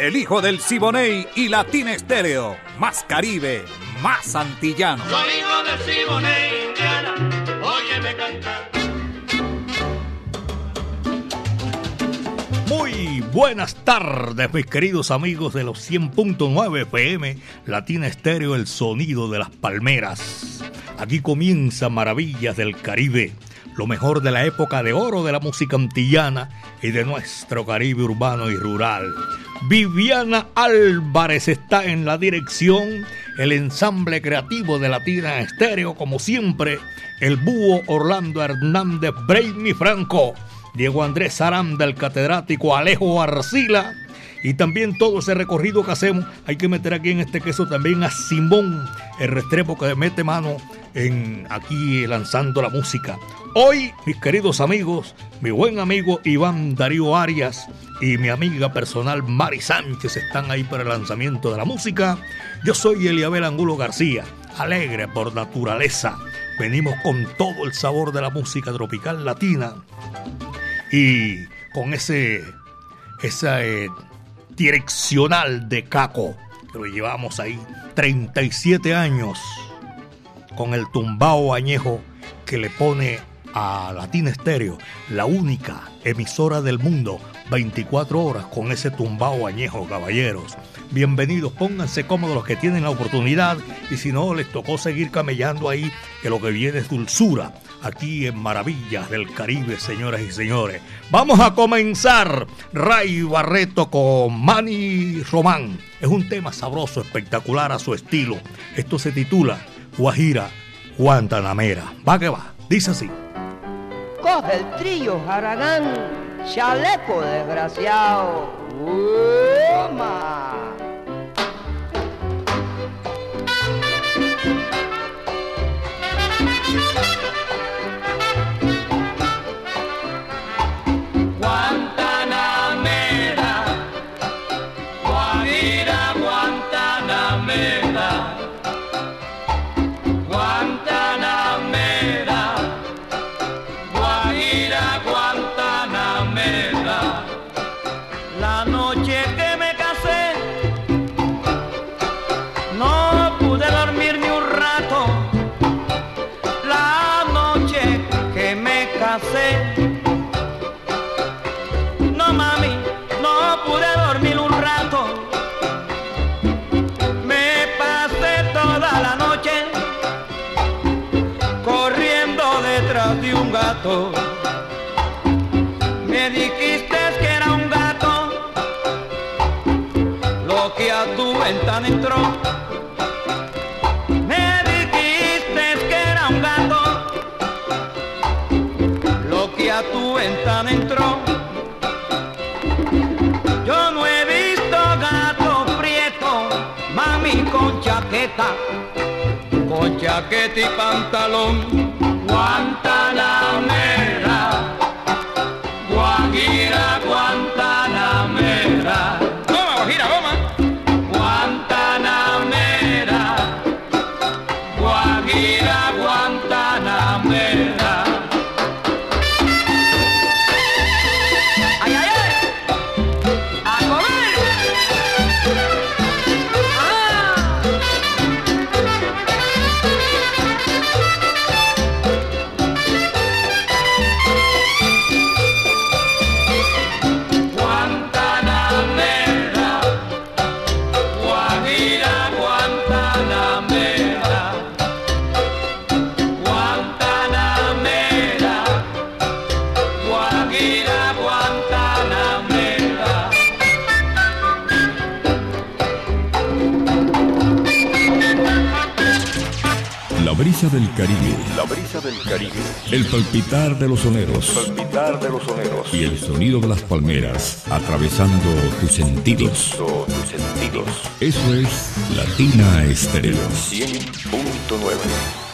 El hijo del Siboney y Latina Estéreo. Más Caribe, más antillano. Soy hijo del Siboney, Indiana. Óyeme cantar. Muy buenas tardes, mis queridos amigos de los 100.9 FM, Latina Estéreo, el sonido de las palmeras. Aquí comienza Maravillas del Caribe, lo mejor de la época de oro de la música antillana y de nuestro Caribe urbano y rural. Viviana Álvarez está en la dirección, el ensamble creativo de Latina Estéreo, como siempre, el búho Orlando Hernández Brainy Franco, Diego Andrés Aranda, el catedrático Alejo Arcila, y también todo ese recorrido que hacemos, hay que meter aquí en este queso también a Simón, el restrepo que mete mano en aquí lanzando la música. Hoy, mis queridos amigos, mi buen amigo Iván Darío Arias y mi amiga personal Mari Sánchez están ahí para el lanzamiento de la música. Yo soy Eliabel Angulo García, alegre por naturaleza. Venimos con todo el sabor de la música tropical latina y con ese esa eh, direccional de Caco que lo llevamos ahí 37 años con el tumbao añejo que le pone a Latina Estéreo, la única emisora del mundo, 24 horas con ese tumbao añejo, caballeros. Bienvenidos, pónganse cómodos los que tienen la oportunidad y si no, les tocó seguir camellando ahí, que lo que viene es dulzura, aquí en Maravillas del Caribe, señoras y señores. Vamos a comenzar Ray Barreto con Manny Román. Es un tema sabroso, espectacular a su estilo. Esto se titula Guajira Guantanamera. Va que va, dice así. Coge el trillo, Haragán, chaleco desgraciado. ¡Uma! Entró. Me dijiste que era un gato, lo que a tu ventana entró. Yo no he visto gato prieto, mami con chaqueta, con chaqueta y pantalón. Guantanamera. Palpitar de los soneros. palpitar de los soneros. Y el sonido de las palmeras atravesando tus sentidos. tus sentidos. Eso es Latina Estéreo. 100.9.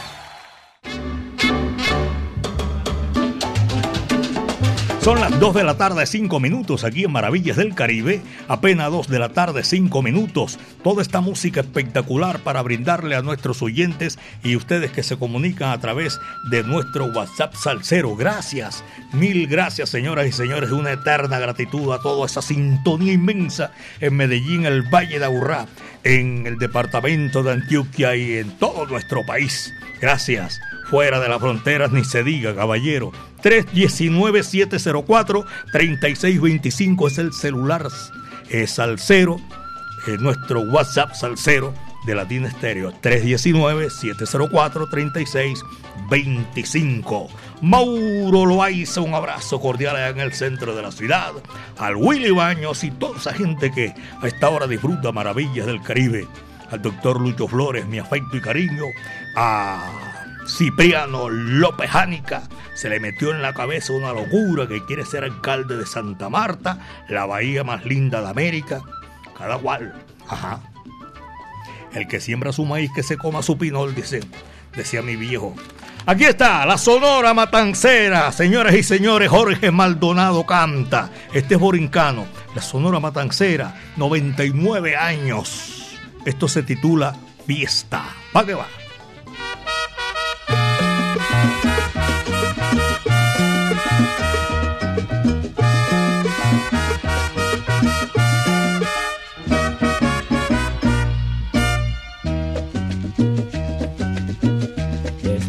Son las 2 de la tarde, 5 minutos aquí en Maravillas del Caribe. Apenas 2 de la tarde, 5 minutos. Toda esta música espectacular para brindarle a nuestros oyentes y ustedes que se comunican a través de nuestro WhatsApp Salcero. Gracias, mil gracias, señoras y señores. Una eterna gratitud a toda esa sintonía inmensa en Medellín, el Valle de Aburrá, en el departamento de Antioquia y en todo nuestro país. Gracias. Fuera de las fronteras ni se diga, caballero. 319-704-3625 es el celular es Salcero, es nuestro WhatsApp Salcero de Latina Estéreo. 319-704-3625. Mauro Loaiza, un abrazo cordial allá en el centro de la ciudad. Al Willy Baños y toda esa gente que a esta hora disfruta maravillas del Caribe. Al doctor Lucho Flores, mi afecto y cariño. A Cipriano López Jánica se le metió en la cabeza una locura que quiere ser alcalde de Santa Marta, la bahía más linda de América. Cada cual, ajá. El que siembra su maíz que se coma su pinol, dice, decía mi viejo. Aquí está, la Sonora Matancera, señoras y señores, Jorge Maldonado canta. Este es Borincano, la Sonora Matancera, 99 años. Esto se titula Fiesta. ¿Para qué va?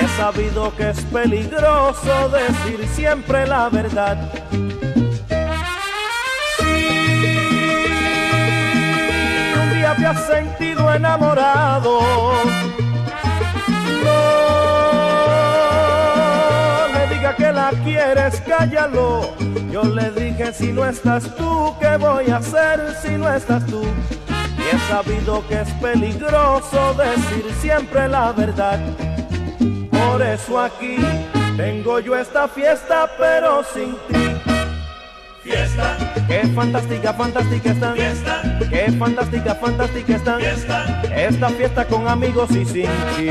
He sabido que es peligroso decir siempre la verdad. Si un día te has sentido enamorado, no le diga que la quieres, cállalo. Yo le dije, si no estás tú, ¿qué voy a hacer si no estás tú? Y he sabido que es peligroso decir siempre la verdad. Por eso aquí tengo yo esta fiesta, pero sin ti. Fiesta. Qué fantástica, fantástica está. Fiesta. Qué fantástica, fantástica está. Fiesta. Esta fiesta con amigos y sin ti.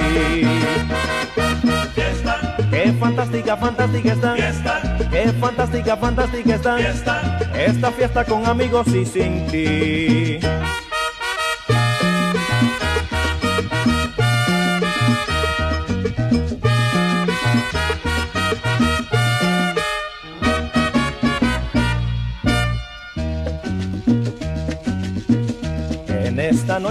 Fiesta. Qué fantástica, fantástica está. Fiesta. Qué fantástica, fantástica está. Fiesta. Esta fiesta con amigos y sin ti.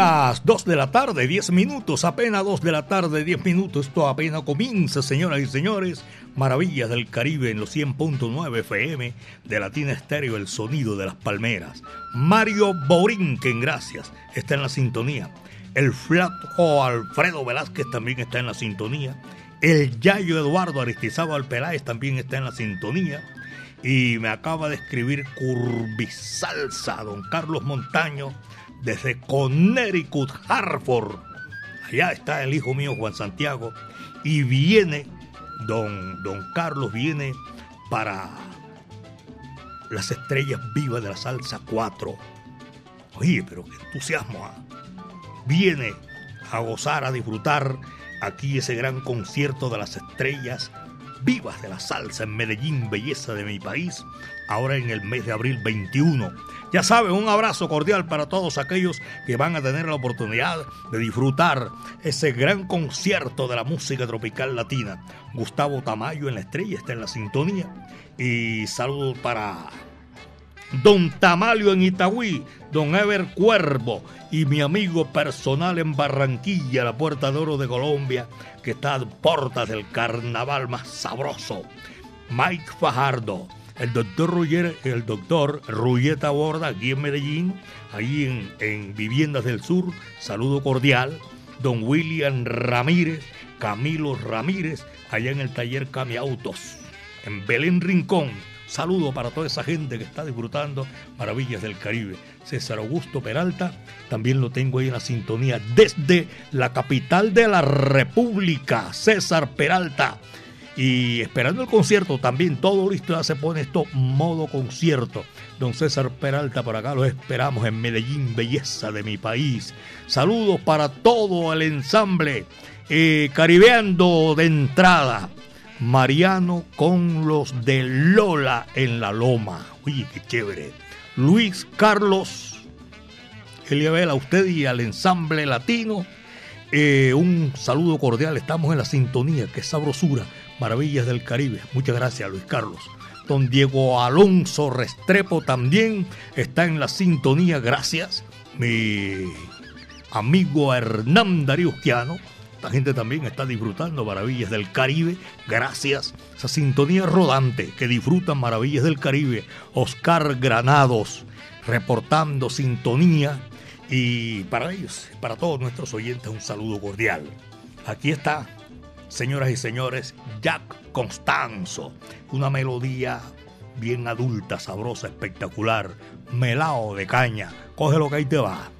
Las 2 de la tarde, 10 minutos, apenas 2 de la tarde, 10 minutos. Esto apenas comienza, señoras y señores. Maravillas del Caribe en los 100.9 FM de Latina Estéreo, el sonido de las palmeras. Mario Borinquen, gracias, está en la sintonía. El flaco Alfredo Velázquez también está en la sintonía. El Yayo Eduardo Aristizábal Peláez también está en la sintonía. Y me acaba de escribir Curvisalsa, don Carlos Montaño, desde Connecticut, Hartford. Allá está el hijo mío Juan Santiago. Y viene, don, don Carlos viene para las estrellas vivas de la salsa 4. Oye, pero qué entusiasmo. ¿ah? Viene a gozar, a disfrutar aquí ese gran concierto de las estrellas vivas de la salsa en Medellín, belleza de mi país, ahora en el mes de abril 21. Ya saben, un abrazo cordial para todos aquellos que van a tener la oportunidad de disfrutar ese gran concierto de la música tropical latina. Gustavo Tamayo en la estrella está en la sintonía. Y saludos para Don Tamalio en Itagüí, Don Ever Cuervo y mi amigo personal en Barranquilla, la Puerta de Oro de Colombia, que está a puertas del carnaval más sabroso. Mike Fajardo, el doctor Ruyer, el doctor Ruyeta Borda, aquí en Medellín, ahí en, en Viviendas del Sur, saludo cordial. Don William Ramírez, Camilo Ramírez, allá en el taller Cami Autos, en Belén Rincón. Saludo para toda esa gente que está disfrutando Maravillas del Caribe. César Augusto Peralta, también lo tengo ahí en la sintonía desde la capital de la República, César Peralta. Y esperando el concierto también, todo listo, ya se pone esto modo concierto. Don César Peralta, por acá lo esperamos en Medellín, belleza de mi país. Saludos para todo el ensamble, eh, caribeando de entrada. Mariano con los de Lola en la Loma. Oye, qué chévere. Luis Carlos, Eliabel, a usted y al ensamble latino. Eh, un saludo cordial, estamos en la sintonía, qué sabrosura, maravillas del Caribe. Muchas gracias, Luis Carlos. Don Diego Alonso Restrepo también está en la sintonía, gracias. Mi amigo Hernán Dariusquiano, esta gente también está disfrutando maravillas del Caribe, gracias. Esa sintonía rodante que disfrutan maravillas del Caribe. Oscar Granados reportando sintonía. Y para ellos, para todos nuestros oyentes, un saludo cordial. Aquí está, señoras y señores, Jack Constanzo. Una melodía bien adulta, sabrosa, espectacular. Melao de caña. Coge lo que ahí te va.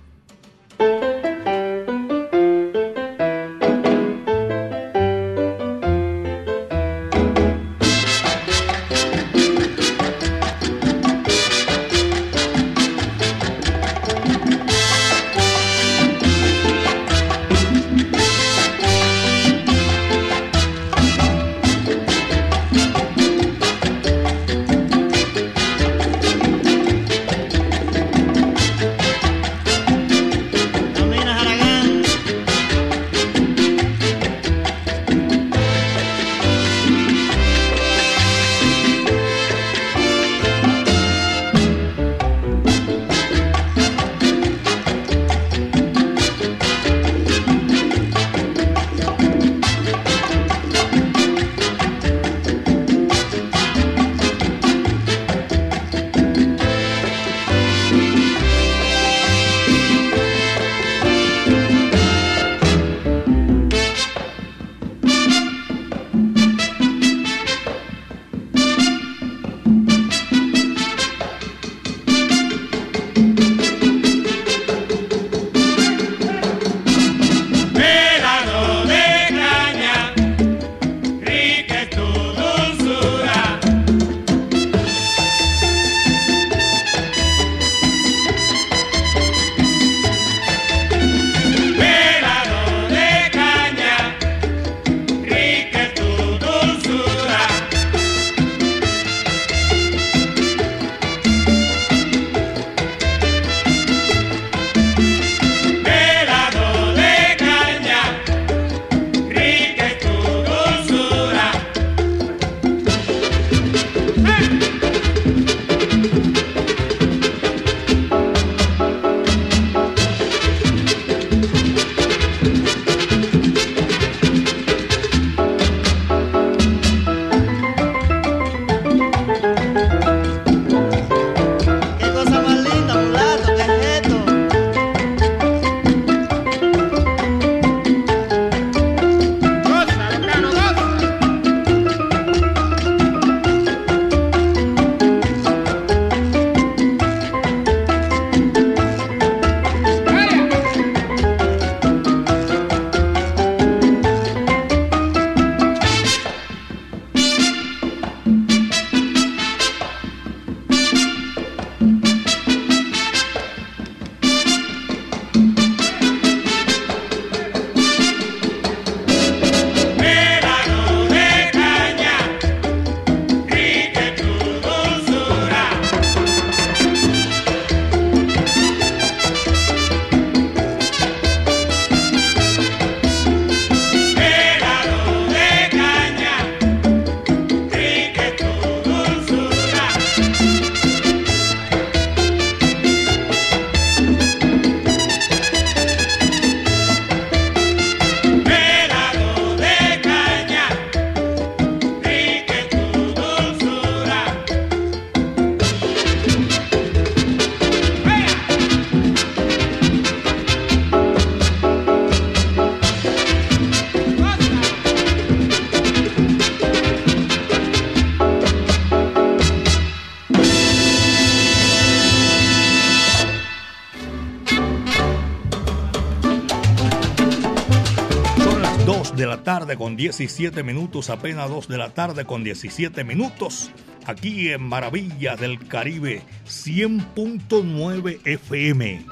Con 17 minutos, apenas 2 de la tarde con 17 minutos, aquí en Maravillas del Caribe 100.9 FM,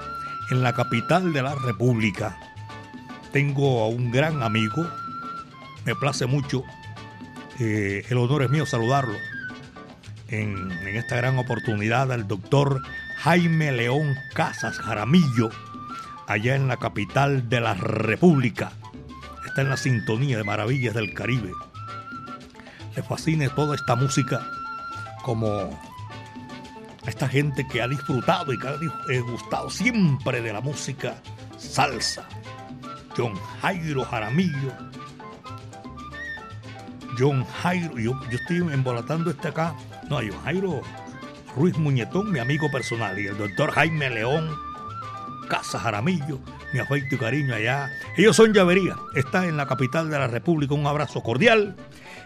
en la capital de la República. Tengo a un gran amigo, me place mucho, eh, el honor es mío saludarlo en, en esta gran oportunidad al doctor Jaime León Casas Jaramillo, allá en la capital de la República. Está en la sintonía de Maravillas del Caribe. Le fascina toda esta música como esta gente que ha disfrutado y que ha gustado siempre de la música salsa. John Jairo Jaramillo. John Jairo, yo, yo estoy embolatando este acá. No, John Jairo Ruiz Muñetón, mi amigo personal, y el doctor Jaime León Casa Jaramillo, mi afecto y cariño allá. Ellos son Llavería, está en la capital de la República, un abrazo cordial.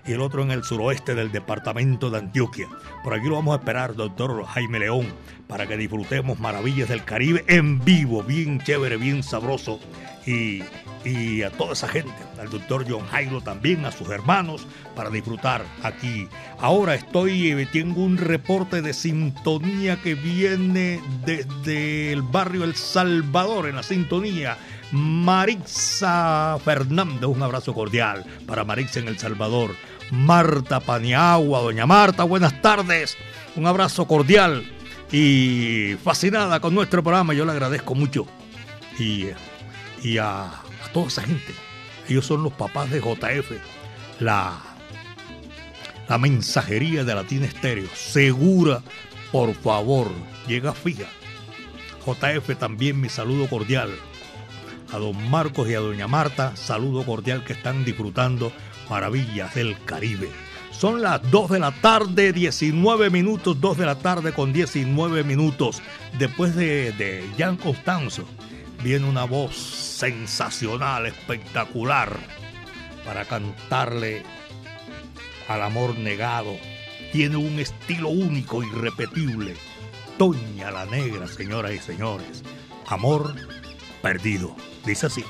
Y el otro en el suroeste del departamento de Antioquia. Por aquí lo vamos a esperar, doctor Jaime León, para que disfrutemos maravillas del Caribe en vivo, bien chévere, bien sabroso. Y y a toda esa gente, al doctor John Jairo también, a sus hermanos, para disfrutar aquí. Ahora estoy, eh, tengo un reporte de sintonía que viene desde el barrio El Salvador, en la sintonía. Marixa Fernández, un abrazo cordial para Marixa en El Salvador. Marta Paniagua, doña Marta, buenas tardes. Un abrazo cordial y fascinada con nuestro programa. Yo le agradezco mucho. Y, a toda esa gente. Ellos son los papás de JF, la, la mensajería de Latina Estéreo. Segura, por favor, llega fija. JF también mi saludo cordial. A don Marcos y a doña Marta, saludo cordial que están disfrutando maravillas del Caribe. Son las 2 de la tarde, 19 minutos, 2 de la tarde con 19 minutos. Después de, de Jan Constanzo, viene una voz sensacional, espectacular, para cantarle al amor negado. Tiene un estilo único, irrepetible. Toña la Negra, señoras y señores. Amor perdido. Dice así.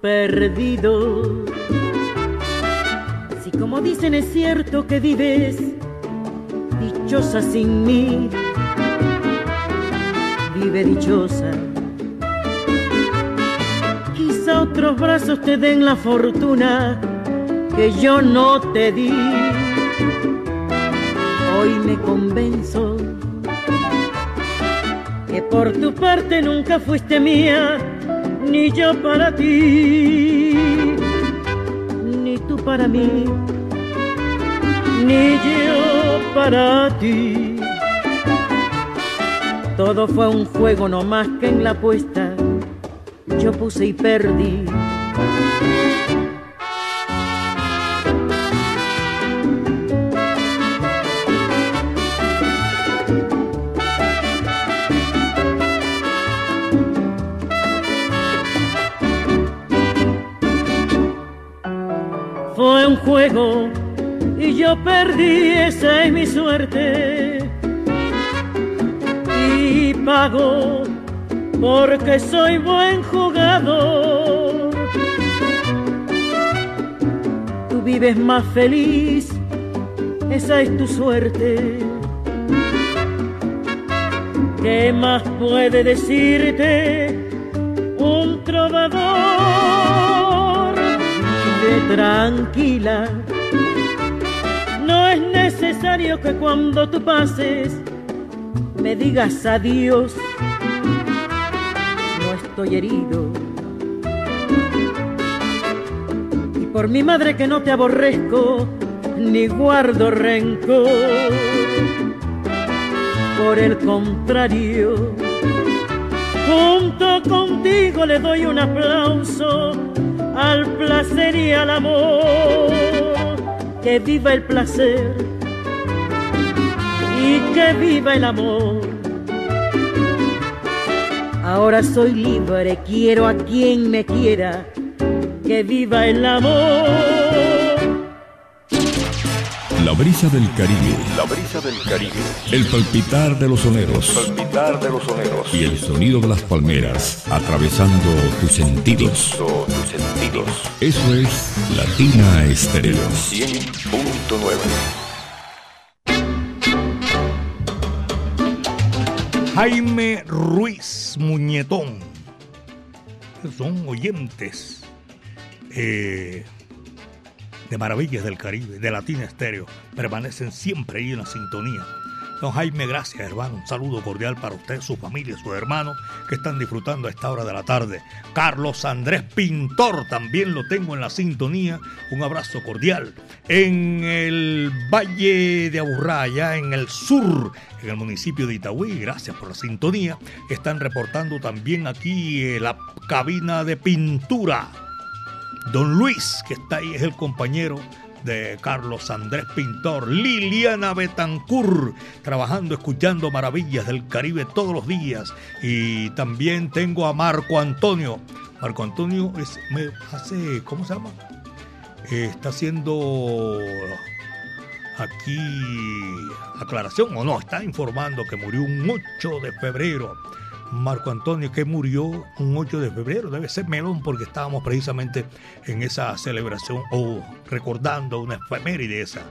Perdido. Si como dicen es cierto que vives dichosa sin mí, vive dichosa. Quizá otros brazos te den la fortuna que yo no te di. Hoy me convenzo que por tu parte nunca fuiste mía ni yo para ti, ni tú para mí, ni yo para ti. Todo fue un juego no más que en la apuesta yo puse y perdí. Yo perdí, esa es mi suerte. Y pago porque soy buen jugador. Tú vives más feliz, esa es tu suerte. ¿Qué más puede decirte un trovador? tranquila. Necesario que cuando tú pases me digas adiós. No estoy herido. Y por mi madre que no te aborrezco, ni guardo rencor. Por el contrario, junto contigo le doy un aplauso al placer y al amor. Que viva el placer y que viva el amor. Ahora soy libre, quiero a quien me quiera, que viva el amor. La brisa del Caribe. La brisa del Caribe. El palpitar de los soneros. El palpitar de los soneros. Y el sonido de las palmeras atravesando tus sentidos. tus sentidos. Eso es Latina Estéreo. 100.9. Jaime Ruiz Muñetón. Son oyentes. Eh, de Maravillas del Caribe, de Latina Estéreo, permanecen siempre ahí en la sintonía. Don Jaime, gracias hermano. Un saludo cordial para usted, su familia, sus hermanos que están disfrutando a esta hora de la tarde. Carlos Andrés Pintor, también lo tengo en la sintonía. Un abrazo cordial. En el Valle de Aburrá, allá en el sur, en el municipio de Itagüí, gracias por la sintonía. Están reportando también aquí eh, la cabina de pintura Don Luis, que está ahí, es el compañero de Carlos Andrés Pintor, Liliana Betancur, trabajando, escuchando maravillas del Caribe todos los días. Y también tengo a Marco Antonio. Marco Antonio es, hace, ¿cómo se llama? Eh, está haciendo aquí aclaración o no, está informando que murió un 8 de febrero Marco Antonio, que murió un 8 de febrero. Debe ser melón porque estábamos precisamente en esa celebración o recordando una efeméride esa.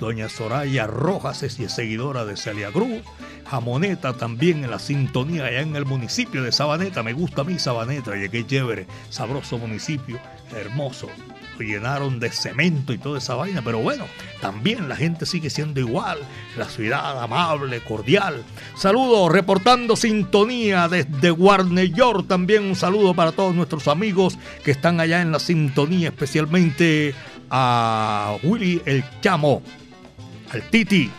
Doña Soraya Rojas es seguidora de Celia Cruz. Jamoneta también en la sintonía allá en el municipio de Sabaneta. Me gusta a mí Sabaneta, y qué chévere, sabroso municipio, hermoso llenaron de cemento y toda esa vaina, pero bueno, también la gente sigue siendo igual, la ciudad amable, cordial. Saludos, reportando sintonía desde Warner York, también un saludo para todos nuestros amigos que están allá en la sintonía, especialmente a Willy el Chamo, al Titi,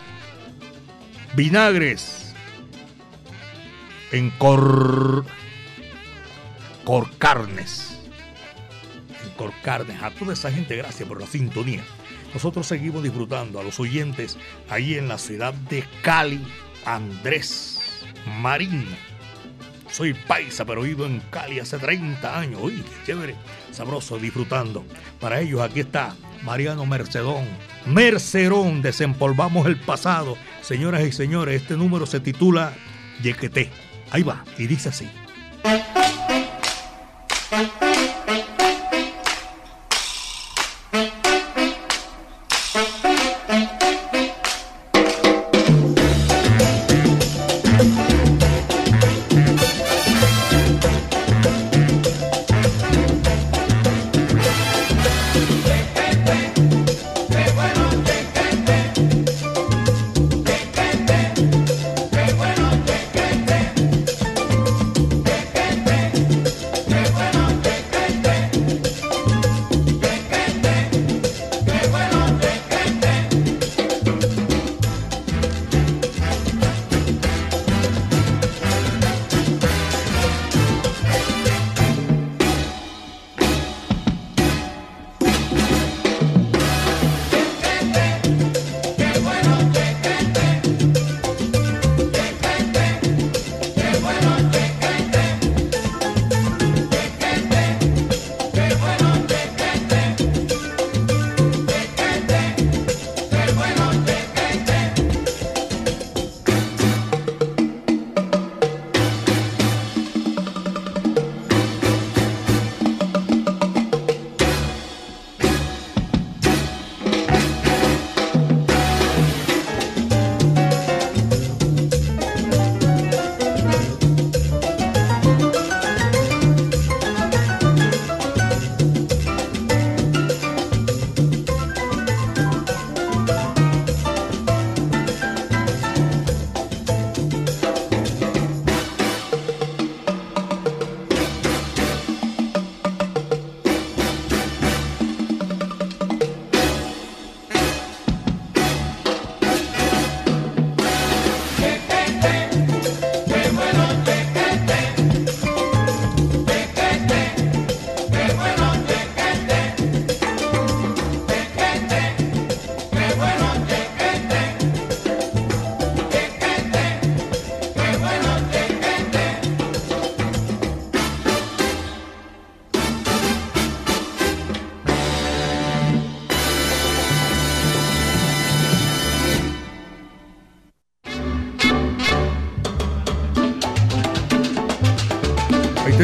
Vinagres, en Cor... Corcarnes Carnes, a toda esa gente, gracias por la sintonía. Nosotros seguimos disfrutando a los oyentes ahí en la ciudad de Cali, Andrés Marín. Soy paisa, pero vivo en Cali hace 30 años. Uy, qué chévere, sabroso, disfrutando. Para ellos aquí está Mariano Mercedón. Mercerón, desempolvamos el pasado. Señoras y señores, este número se titula Yequete. Ahí va, y dice así.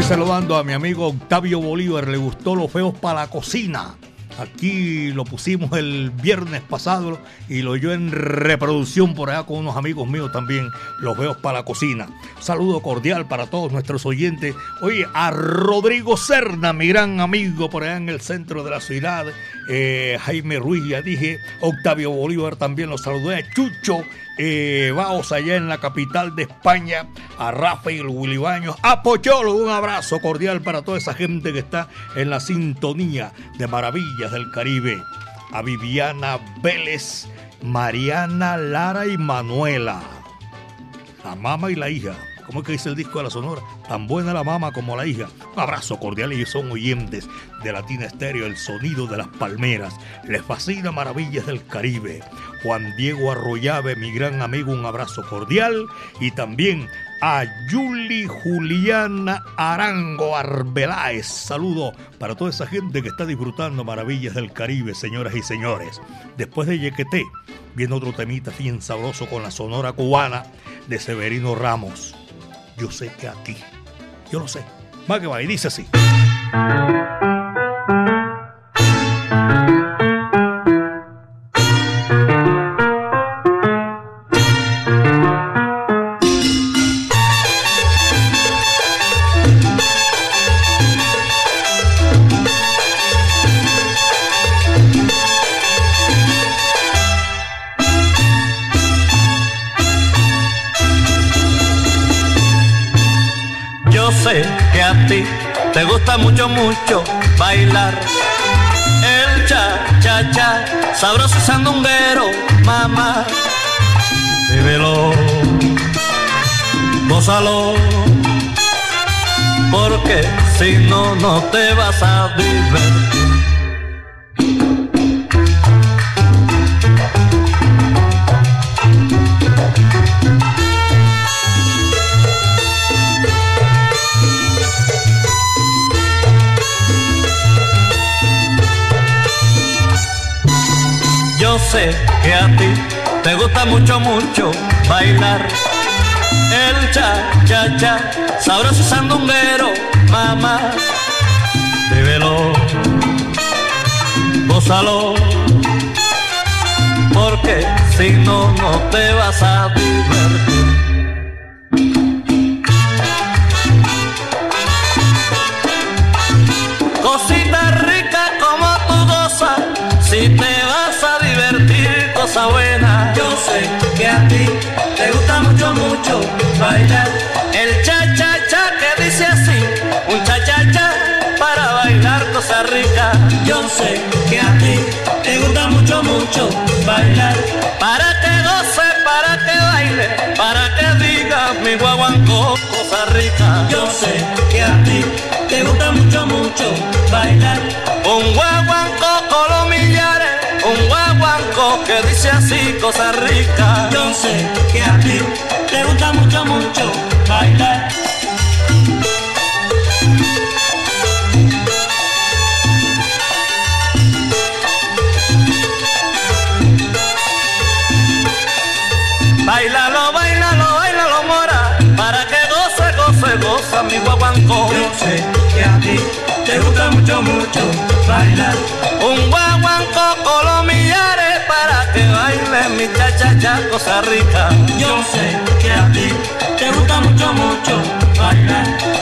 Saludando a mi amigo Octavio Bolívar, le gustó los feos para la cocina. Aquí lo pusimos el viernes pasado y lo oyó en reproducción por allá con unos amigos míos también, los veo para la cocina. Saludo cordial para todos nuestros oyentes. Oye, a Rodrigo Serna, mi gran amigo por allá en el centro de la ciudad, eh, Jaime Ruiz, ya dije, Octavio Bolívar también lo saludé, a Chucho eh, vamos allá en la capital de España, a Rafael Willy Baños, a Pocholo, un abrazo cordial para toda esa gente que está en la sintonía de Maravillas del Caribe, a Viviana Vélez, Mariana Lara y Manuela, la mamá y la hija. ¿Cómo es que dice el disco de la Sonora? Tan buena la mamá como la hija. Un abrazo cordial, y son oyentes de Latina Estéreo, el sonido de las palmeras. Les fascina Maravillas del Caribe. Juan Diego Arroyave, mi gran amigo, un abrazo cordial. Y también a Yuli Juliana Arango Arbeláez. Saludo para toda esa gente que está disfrutando Maravillas del Caribe, señoras y señores. Después de Yequeté, viene otro temita bien sabroso con la sonora cubana de Severino Ramos. Yo sé que a ti, yo lo sé. Va que va, y dice así. Te vas a divertir. sé que a ti te gusta mucho, mucho bailar. El cha, cha, cha, sabroso sandunguero, mamá. Gózalo, porque si no, no te vas a divertir. Cosita rica como tu goza, si te buena. Yo sé que a ti te gusta mucho, mucho bailar. El cha cha cha que dice así, un cha cha cha para bailar cosa rica. Yo sé que a ti te gusta mucho, mucho bailar. Para que goce, para que baile, para que diga mi guaguancó cosa rica. Yo sé que a ti te gusta mucho, mucho bailar. Un guaguancó colomillares un guaguanco que dice así cosas ricas. Yo sé que a ti te gusta mucho, mucho bailar. Yo sé que a ti te gusta mucho, mucho bailar. Un guaguanco colomillares para que baile mi cha cosa rica. Yo sé que a ti te gusta mucho, mucho bailar.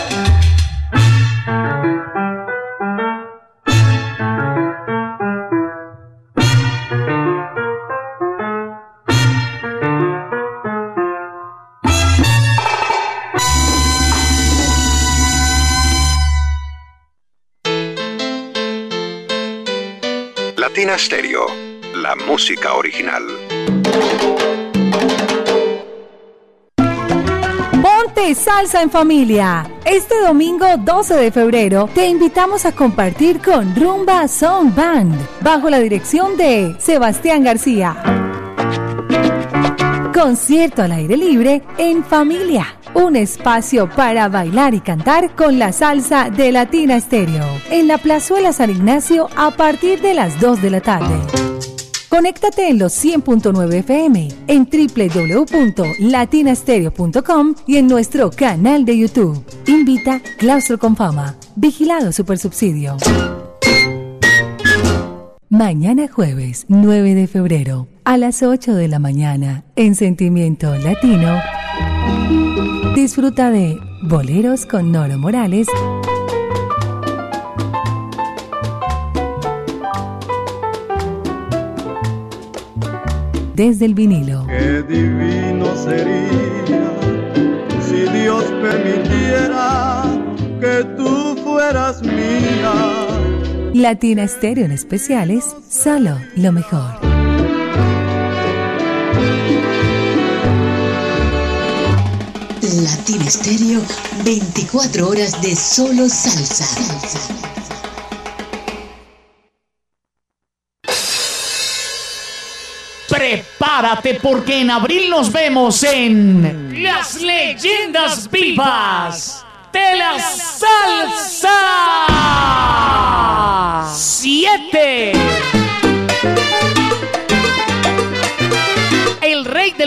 La música original. Ponte salsa en familia. Este domingo 12 de febrero te invitamos a compartir con Rumba Song Band bajo la dirección de Sebastián García. Concierto al aire libre en familia. Un espacio para bailar y cantar con la salsa de Latina Estéreo. En la Plazuela San Ignacio a partir de las 2 de la tarde. Conéctate en los 100.9 FM, en www.latinastereo.com y en nuestro canal de YouTube. Invita Claustro con Fama. Vigilado Supersubsidio. Mañana jueves 9 de febrero a las 8 de la mañana en Sentimiento Latino. Disfruta de Boleros con Noro Morales. Desde el vinilo. Qué divino sería si Dios permitiera que tú fueras mía. Latina Estéreo en especiales, solo lo mejor. Latina Estéreo, 24 horas de solo salsa. Prepárate porque en abril nos vemos en Las Leyendas Vivas de la Salsa 7.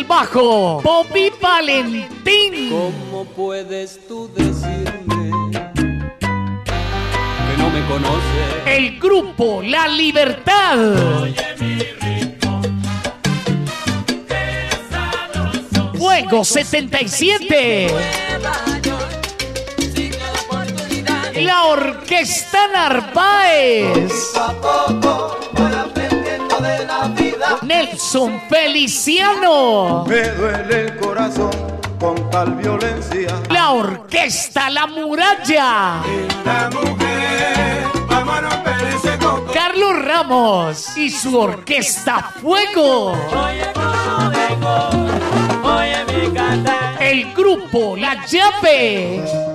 El bajo, Bobby Valentín. ¿Cómo puedes tú decirme que no me conoces? El grupo La Libertad. Fuego 77. La Orquesta Narváez. Nelson Feliciano. Me duele el corazón con tal violencia. La Orquesta La Muralla. La mujer, vamos a romper ese coco. Carlos Ramos y su Orquesta Fuego. Oye mi cantar. El grupo La Llave.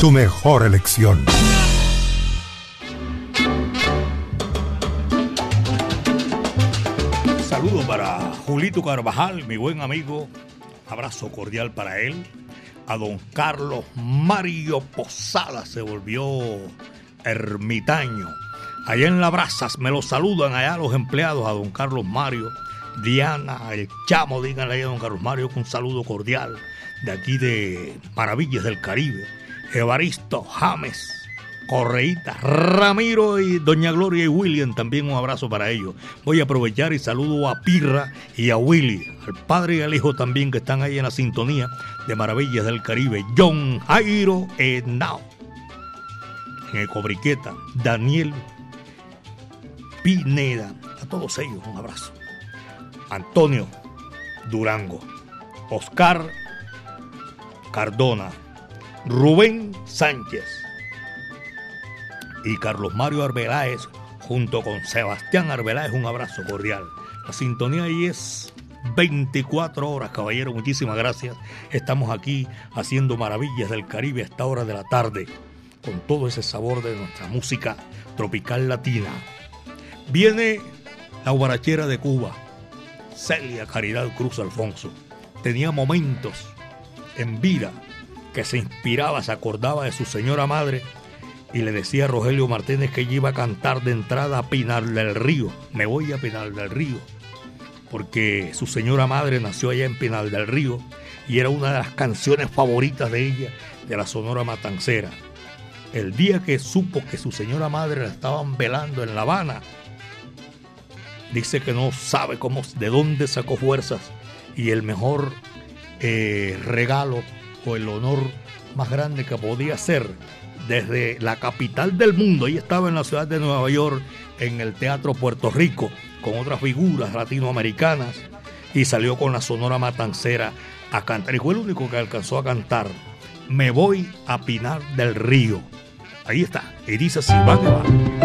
Tu mejor elección. Saludo para Julito Carvajal, mi buen amigo. Abrazo cordial para él. A don Carlos Mario Posada se volvió ermitaño. Allá en La Brazas me lo saludan allá los empleados, a don Carlos Mario, Diana, el chamo, díganle a don Carlos Mario un saludo cordial de aquí de Maravillas del Caribe. Evaristo James, Correíta, Ramiro y Doña Gloria y William, también un abrazo para ellos. Voy a aprovechar y saludo a Pirra y a Willy, al padre y al hijo también que están ahí en la sintonía de Maravillas del Caribe. John Jairo Henao, en el Cobriqueta, Daniel Pineda, a todos ellos un abrazo. Antonio Durango, Oscar Cardona, Rubén Sánchez y Carlos Mario Arbeláez junto con Sebastián Arbeláez. Un abrazo cordial. La sintonía ahí es 24 horas, caballero. Muchísimas gracias. Estamos aquí haciendo maravillas del Caribe a esta hora de la tarde con todo ese sabor de nuestra música tropical latina. Viene la guarachera de Cuba, Celia Caridad Cruz Alfonso. Tenía momentos en vida que se inspiraba, se acordaba de su señora madre y le decía a Rogelio Martínez que ella iba a cantar de entrada a Pinar del Río. Me voy a Pinar del Río. Porque su señora madre nació allá en Pinar del Río y era una de las canciones favoritas de ella, de la Sonora Matancera. El día que supo que su señora madre la estaban velando en La Habana, dice que no sabe cómo, de dónde sacó fuerzas y el mejor eh, regalo el honor más grande que podía ser desde la capital del mundo. Ella estaba en la ciudad de Nueva York, en el Teatro Puerto Rico, con otras figuras latinoamericanas, y salió con la Sonora Matancera a cantar. Y fue el único que alcanzó a cantar. Me voy a Pinar del Río. Ahí está. Y dice así, va que va.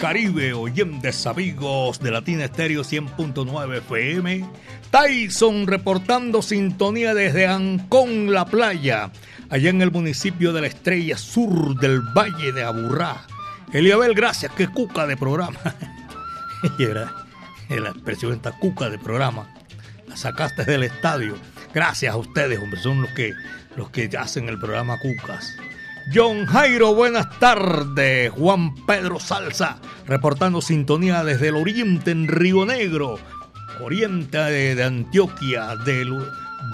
Caribe, oyentes amigos de Latina Estéreo 100.9 FM. Tyson reportando sintonía desde Ancón, la playa, allá en el municipio de la Estrella Sur del Valle de Aburrá. Eliabel, gracias, qué cuca de programa. y era la expresión esta cuca de programa. La sacaste del estadio. Gracias a ustedes, hombre, son los que, los que hacen el programa Cucas. John Jairo, buenas tardes. Juan Pedro Salsa, reportando sintonía desde el oriente en Río Negro, oriente de, Antioquia, del,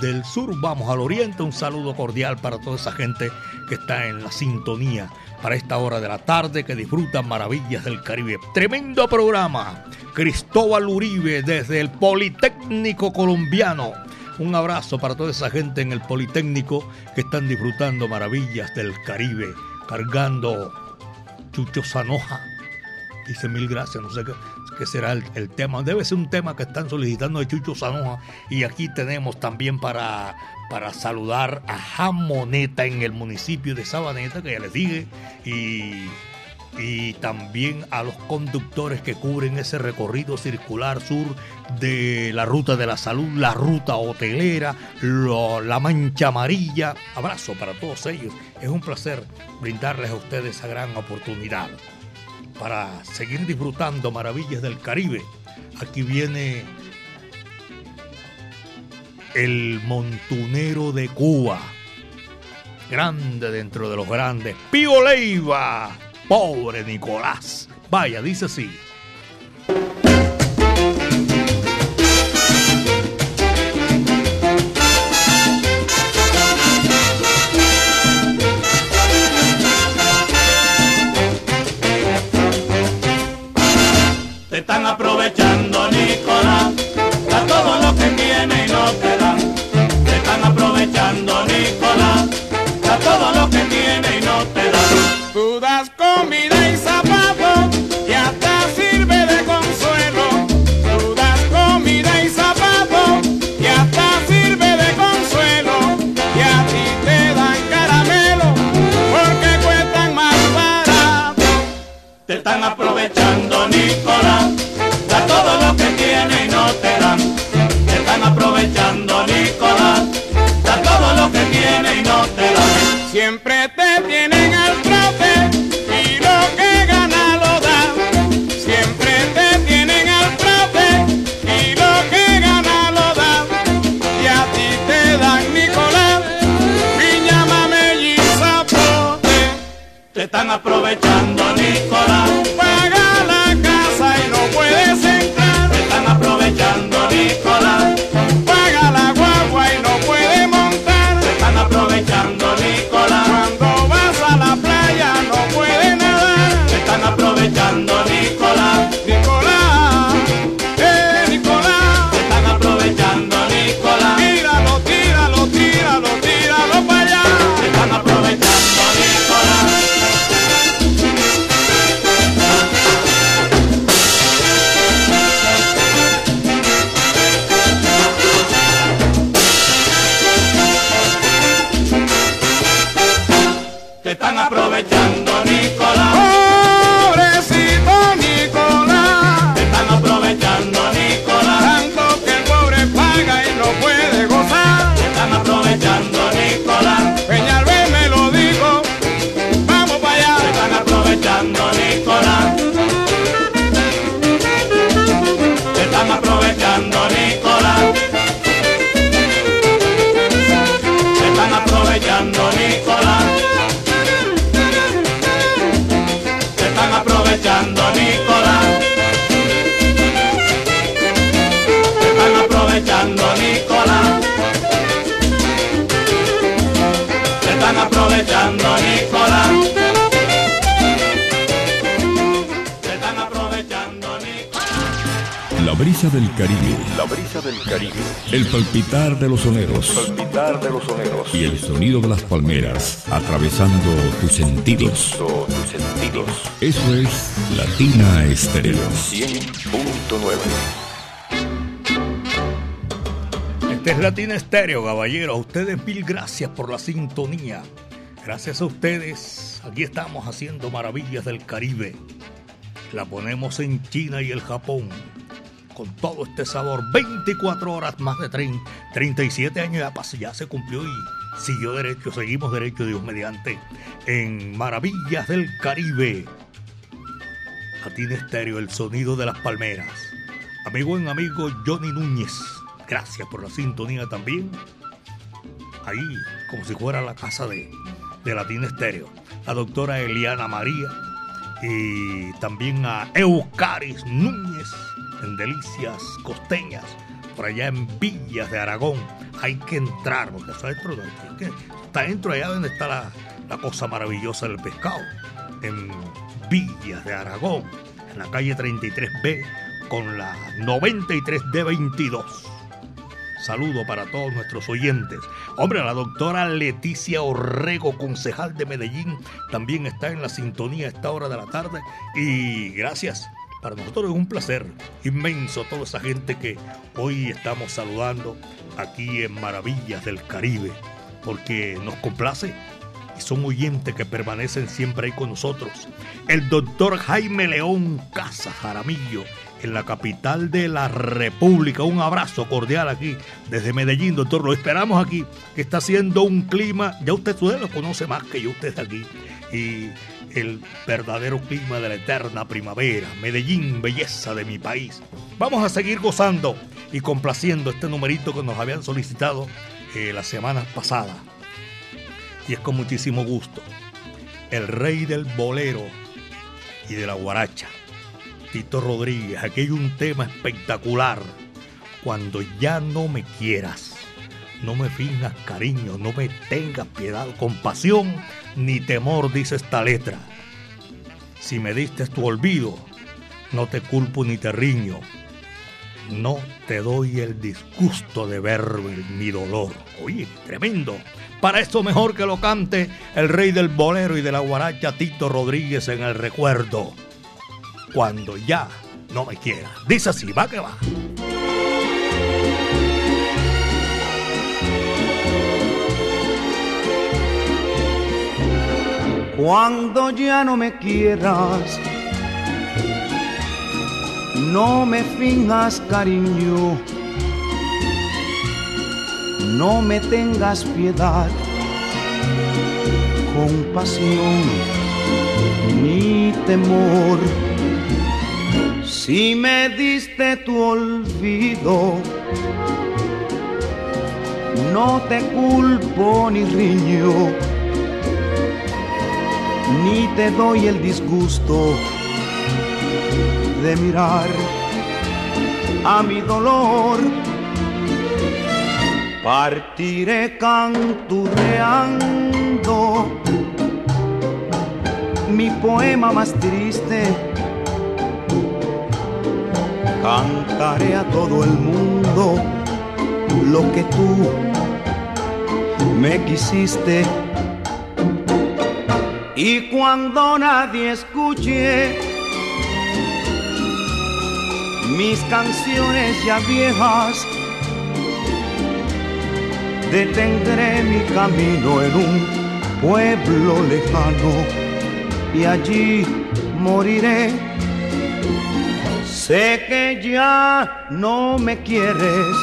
del sur vamos al oriente. Un saludo cordial para toda esa gente que está en la sintonía para esta hora de la tarde que disfrutan maravillas del Caribe. Tremendo programa. Cristóbal Uribe desde el Politécnico Colombiano. Un abrazo para toda esa gente en el Politécnico que están disfrutando maravillas del Caribe, cargando Chucho Sanoja. Dice mil gracias, no sé qué, será el, el, tema. Debe ser un tema que están solicitando de Chucho Sanoja. Y aquí tenemos también para, para saludar a Jamoneta en el municipio de Sabaneta, que ya les dije. Y y también a los conductores que cubren ese recorrido circular sur de la ruta de la salud, la ruta hotelera, la mancha amarilla. Abrazo para todos ellos. Es un placer brindarles a ustedes esa gran oportunidad para seguir disfrutando maravillas del Caribe. Aquí viene el montunero de Cuba. Grande dentro de los grandes. Pío Leiva. Pobre Nicolás. Vaya, dice así. Aprovechando, Nicolás. Te están aprovechando, Nicolás. La brisa del Caribe. La brisa del Caribe. El palpitar de los soneros. Palpitar de los soneros. Y el sonido de las palmeras atravesando tus sentidos. Todos tus sentidos. Eso es Latina Estéreo. 100.9. Este es Latina Estéreo, caballero. A ustedes mil gracias por la sintonía. Gracias a ustedes, aquí estamos haciendo maravillas del Caribe. La ponemos en China y el Japón. Con todo este sabor, 24 horas, más de 30, 37 años ya, pasó, ya se cumplió y siguió derecho, seguimos derecho, Dios mediante, en Maravillas del Caribe. Latina Estéreo, el sonido de las palmeras. Amigo en amigo Johnny Núñez, gracias por la sintonía también. Ahí, como si fuera la casa de, de Latina Estéreo. La doctora Eliana María y también a Eucaris Núñez en Delicias Costeñas, por allá en Villas de Aragón. Hay que entrar, porque está dentro, de, está dentro allá donde está la, la cosa maravillosa del pescado, en Villas de Aragón, en la calle 33B con la 93D22. Saludo para todos nuestros oyentes. Hombre, la doctora Leticia Orrego, concejal de Medellín, también está en la sintonía a esta hora de la tarde. Y gracias. Para nosotros es un placer inmenso toda esa gente que hoy estamos saludando aquí en Maravillas del Caribe, porque nos complace y son oyentes que permanecen siempre ahí con nosotros. El doctor Jaime León Casa Jaramillo, en la capital de la República. Un abrazo cordial aquí desde Medellín, doctor. Lo esperamos aquí, que está haciendo un clima, ya usted, usted lo conoce más que yo, usted aquí. Y el verdadero clima de la eterna primavera. Medellín, belleza de mi país. Vamos a seguir gozando y complaciendo este numerito que nos habían solicitado eh, la semana pasada. Y es con muchísimo gusto. El rey del bolero y de la guaracha. Tito Rodríguez, aquí hay un tema espectacular. Cuando ya no me quieras, no me finjas cariño, no me tengas piedad, compasión ni temor, dice esta letra. Si me diste tu olvido, no te culpo ni te riño, no te doy el disgusto de ver mi dolor. Oye, tremendo. Para esto mejor que lo cante el rey del bolero y de la guaracha Tito Rodríguez en el recuerdo. Cuando ya no me quiera. Dice así, va que va. Cuando ya no me quieras, no me finjas cariño, no me tengas piedad, compasión ni temor. Si me diste tu olvido, no te culpo ni riño ni te doy el disgusto de mirar a mi dolor. Partiré canturreando mi poema más triste. Cantaré a todo el mundo lo que tú me quisiste y cuando nadie escuche mis canciones ya viejas, detendré mi camino en un pueblo lejano y allí moriré. Sé que ya no me quieres,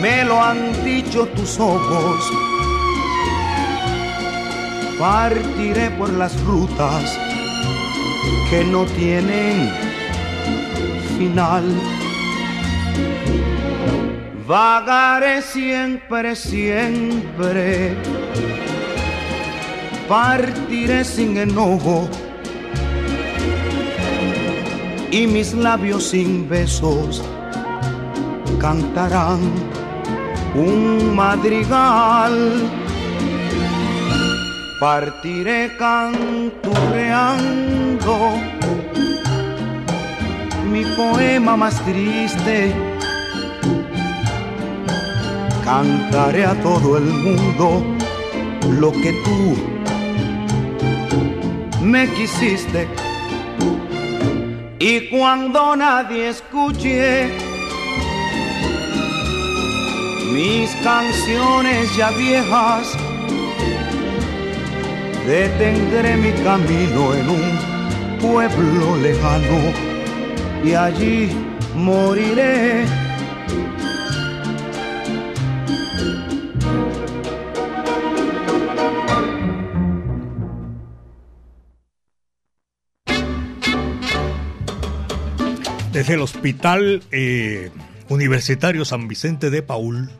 me lo han dicho tus ojos partiré por las rutas que no tienen final. Vagaré siempre, siempre. Partiré sin enojo y mis labios sin besos cantarán un madrigal partiré canturreando mi poema más triste. Cantaré a todo el mundo lo que tú me quisiste. Y cuando nadie escuche mis canciones ya viejas, detendré mi camino en un pueblo lejano y allí moriré. El Hospital eh, Universitario San Vicente de Paul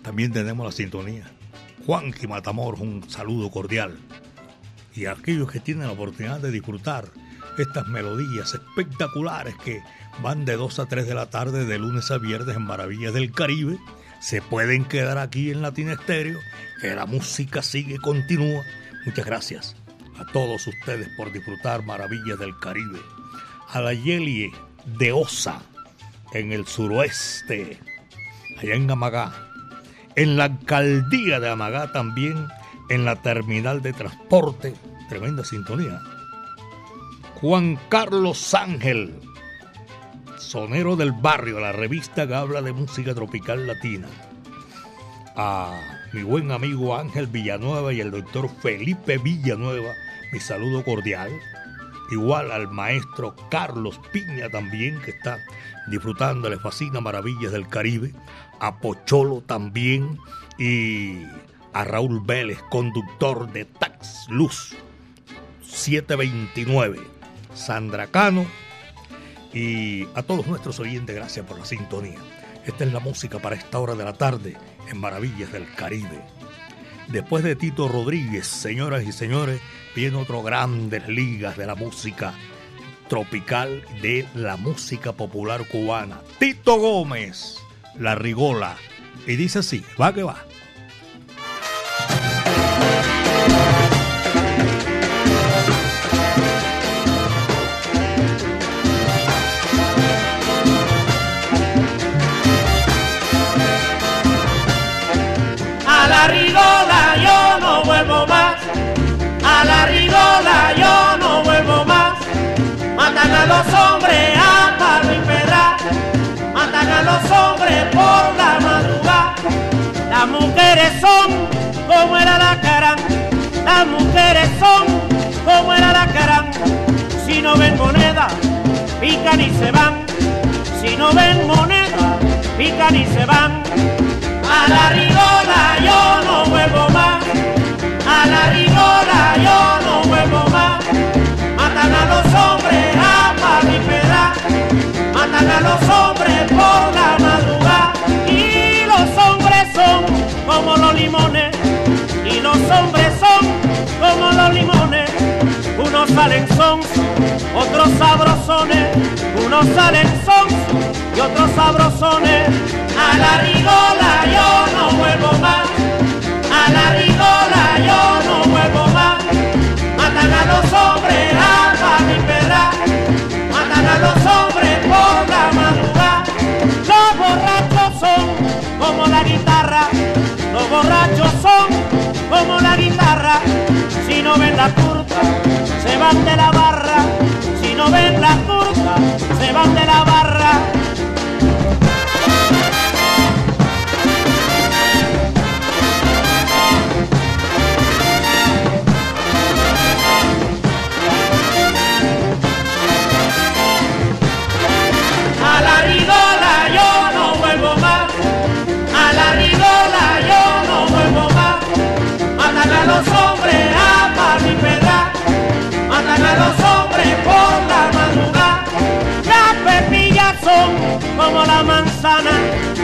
también tenemos la sintonía. Juanqui Matamoros, un saludo cordial y aquellos que tienen la oportunidad de disfrutar estas melodías espectaculares que van de 2 a 3 de la tarde de lunes a viernes en Maravillas del Caribe, se pueden quedar aquí en Latina Estéreo, que la música sigue, continúa. Muchas gracias a todos ustedes por disfrutar Maravillas del Caribe. A la Yelie de Osa, en el suroeste, allá en Amagá. En la alcaldía de Amagá también en la terminal de transporte. Tremenda sintonía. Juan Carlos Ángel, sonero del barrio, la revista que habla de música tropical latina. A mi buen amigo Ángel Villanueva y el doctor Felipe Villanueva, mi saludo cordial. Igual al maestro Carlos Piña también, que está disfrutando, le fascina Maravillas del Caribe. A Pocholo también. Y a Raúl Vélez, conductor de Tax Luz 729, Sandra Cano y a todos nuestros oyentes, gracias por la sintonía. Esta es la música para esta hora de la tarde en Maravillas del Caribe. Después de Tito Rodríguez, señoras y señores, viene otro grandes ligas de la música tropical de la música popular cubana. Tito Gómez, La Rigola. Y dice así, va que va. los hombres a palo y pedra, matan a los hombres por la madrugada. Las mujeres son como era la cara, las mujeres son como era la cara. Si no ven moneda, pican y se van. Si no ven moneda, pican y se van. A la rigola yo no vuelvo más, a la rigola yo no matan a los hombres por la madrugada. Y los hombres son como los limones y los hombres son como los limones, unos salen son, otros sabrosones, unos salen son y otros sabrosones. A la rigola yo no vuelvo más, a la rigola yo no vuelvo más. Matan a los hombres a mi perra, matan a los hombres los borrachos son como la guitarra. Si no ven la turca, se van de la barra. Si no ven la turca, se van de la barra. Son como la manzana,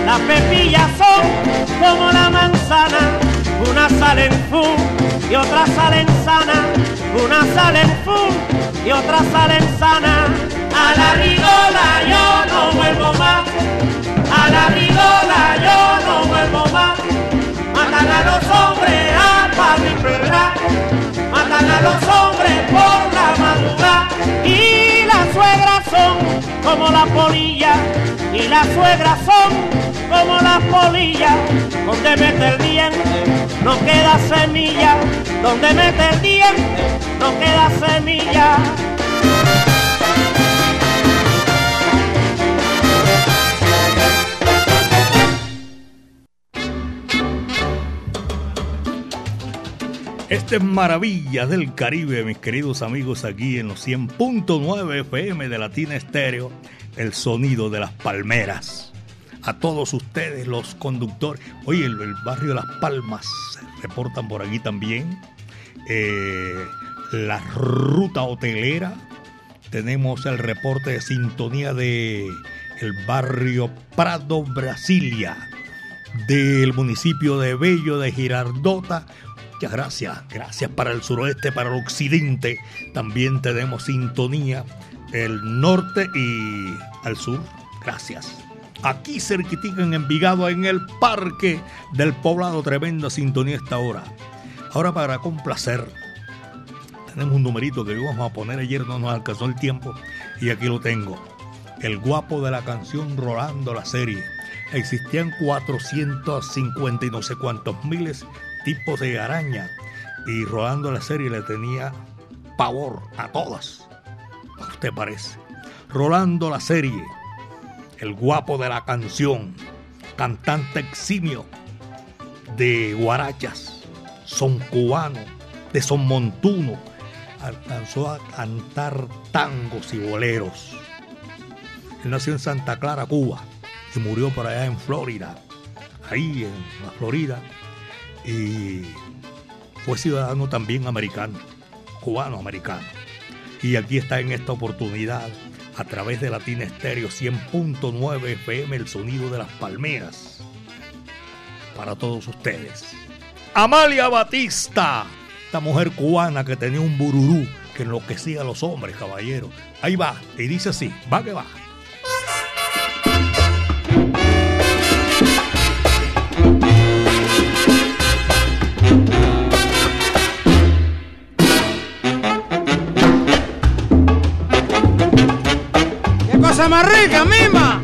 las pepillas son como la manzana. Una salen fum y otra salen sana, una salen fum y otra salen sana. A la rigola yo no vuelvo más, a la rigola yo no vuelvo más. Matan a los hombres a palipedad, matan a los hombres por la madrugada. Y las suegras son como la polilla, y las suegras son como la polilla. Donde mete el diente no queda semilla, donde mete el diente no queda semilla. Este es Maravilla del Caribe, mis queridos amigos, aquí en los 100.9 FM de Latina Estéreo, el sonido de las palmeras. A todos ustedes, los conductores. Oye, el, el barrio de Las Palmas reportan por aquí también. Eh, la ruta hotelera. Tenemos el reporte de sintonía de el barrio Prado, Brasilia, del municipio de Bello de Girardota. Muchas gracias, gracias para el suroeste, para el occidente. También tenemos sintonía el norte y al sur. Gracias. Aquí cerquitica en Envigado, en el parque del poblado, tremenda sintonía esta hora. Ahora para complacer, tenemos un numerito que íbamos a poner ayer, no nos alcanzó el tiempo y aquí lo tengo. El guapo de la canción Rolando la serie. Existían 450 y no sé cuántos miles tipos de araña y Rolando la serie le tenía pavor a todas. ¿A usted parece? Rolando la serie, el guapo de la canción, cantante eximio de guarachas, son cubano, de son montuno, alcanzó a cantar tangos y boleros. Él nació en Santa Clara, Cuba, y murió por allá en Florida, ahí en la Florida, y fue ciudadano también americano, cubano-americano. Y aquí está en esta oportunidad, a través de Latina Estéreo 100.9 FM, el sonido de las palmeras, para todos ustedes. Amalia Batista, esta mujer cubana que tenía un bururú que enloquecía a los hombres, caballero. Ahí va, y dice así, va que va. Cosa mima!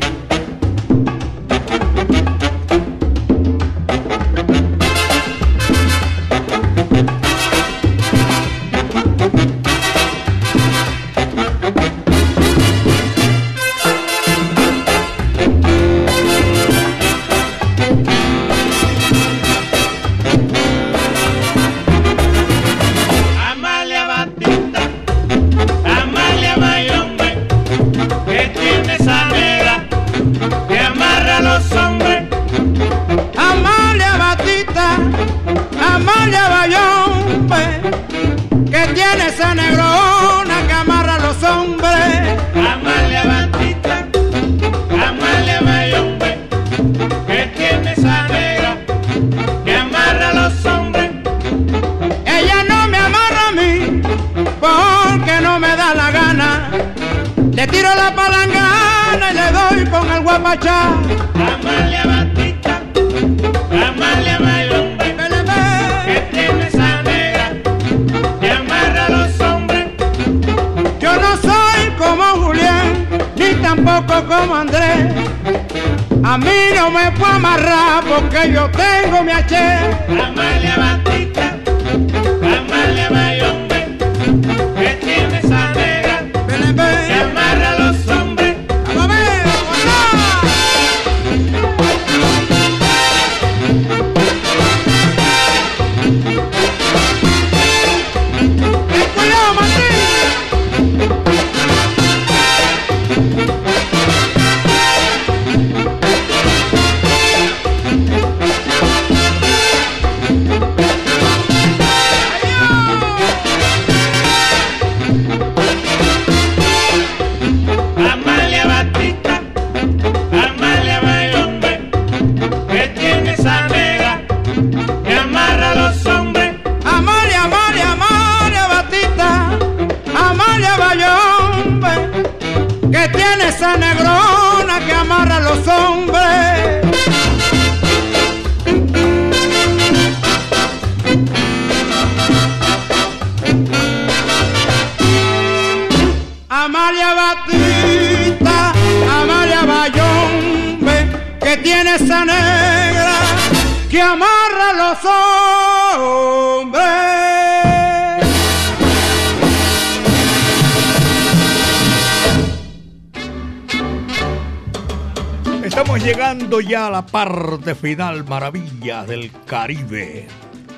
Ya a la parte final, maravillas del Caribe.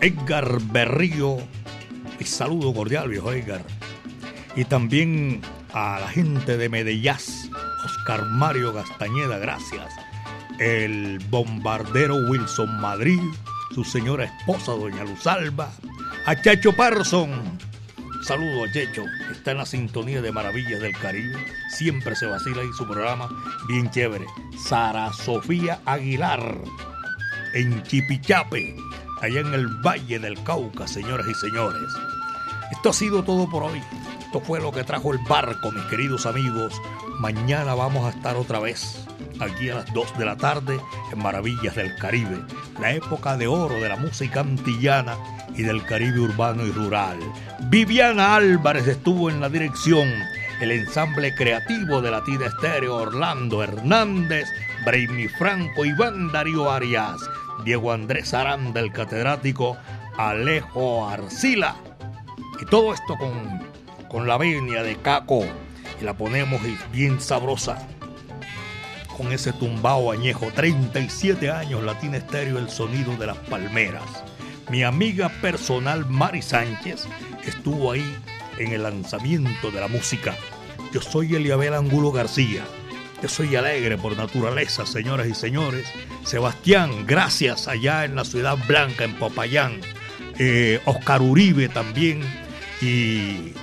Edgar Berrío, y saludo cordial, viejo Edgar. Y también a la gente de Medellín, Oscar Mario Castañeda, gracias. El bombardero Wilson Madrid, su señora esposa, doña Luzalba. A Chacho Parson, Saludo a Checho, está en la sintonía de Maravillas del Caribe. Siempre se vacila ahí su programa, bien chévere. Sara Sofía Aguilar, en Chipichape, allá en el Valle del Cauca, señoras y señores. Esto ha sido todo por hoy. Esto fue lo que trajo el barco, mis queridos amigos. Mañana vamos a estar otra vez aquí a las 2 de la tarde en Maravillas del Caribe, la época de oro de la música antillana y del Caribe urbano y rural. Viviana Álvarez estuvo en la dirección, el ensamble creativo de Latina Estéreo, Orlando Hernández, Brainy Franco, Iván Darío Arias, Diego Andrés Aranda, el catedrático Alejo Arcila. Y todo esto con, con la venia de Caco, y la ponemos bien sabrosa con ese tumbao añejo, 37 años, Latina Estéreo, el sonido de las palmeras. Mi amiga personal Mari Sánchez estuvo ahí en el lanzamiento de la música. Yo soy Eliabel Angulo García. Yo soy alegre por naturaleza, señoras y señores. Sebastián, gracias allá en la Ciudad Blanca, en Popayán. Eh, Oscar Uribe también. Y,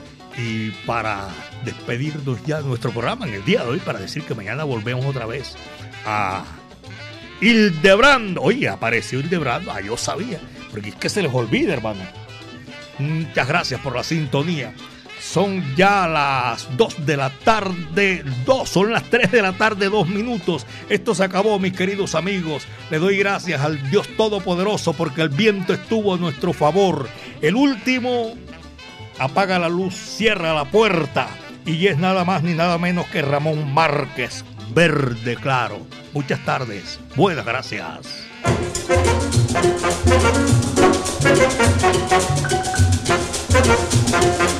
para despedirnos ya de nuestro programa en el día de hoy, para decir que mañana volvemos otra vez a Hildebrand. Oye, apareció Hildebrand. Ah, yo sabía. Porque es que se les olvida, hermano. Muchas gracias por la sintonía. Son ya las 2 de la tarde, 2, son las 3 de la tarde, 2 minutos. Esto se acabó, mis queridos amigos. Le doy gracias al Dios Todopoderoso porque el viento estuvo a nuestro favor. El último apaga la luz, cierra la puerta y es nada más ni nada menos que Ramón Márquez, verde claro. Muchas tardes, buenas gracias. Música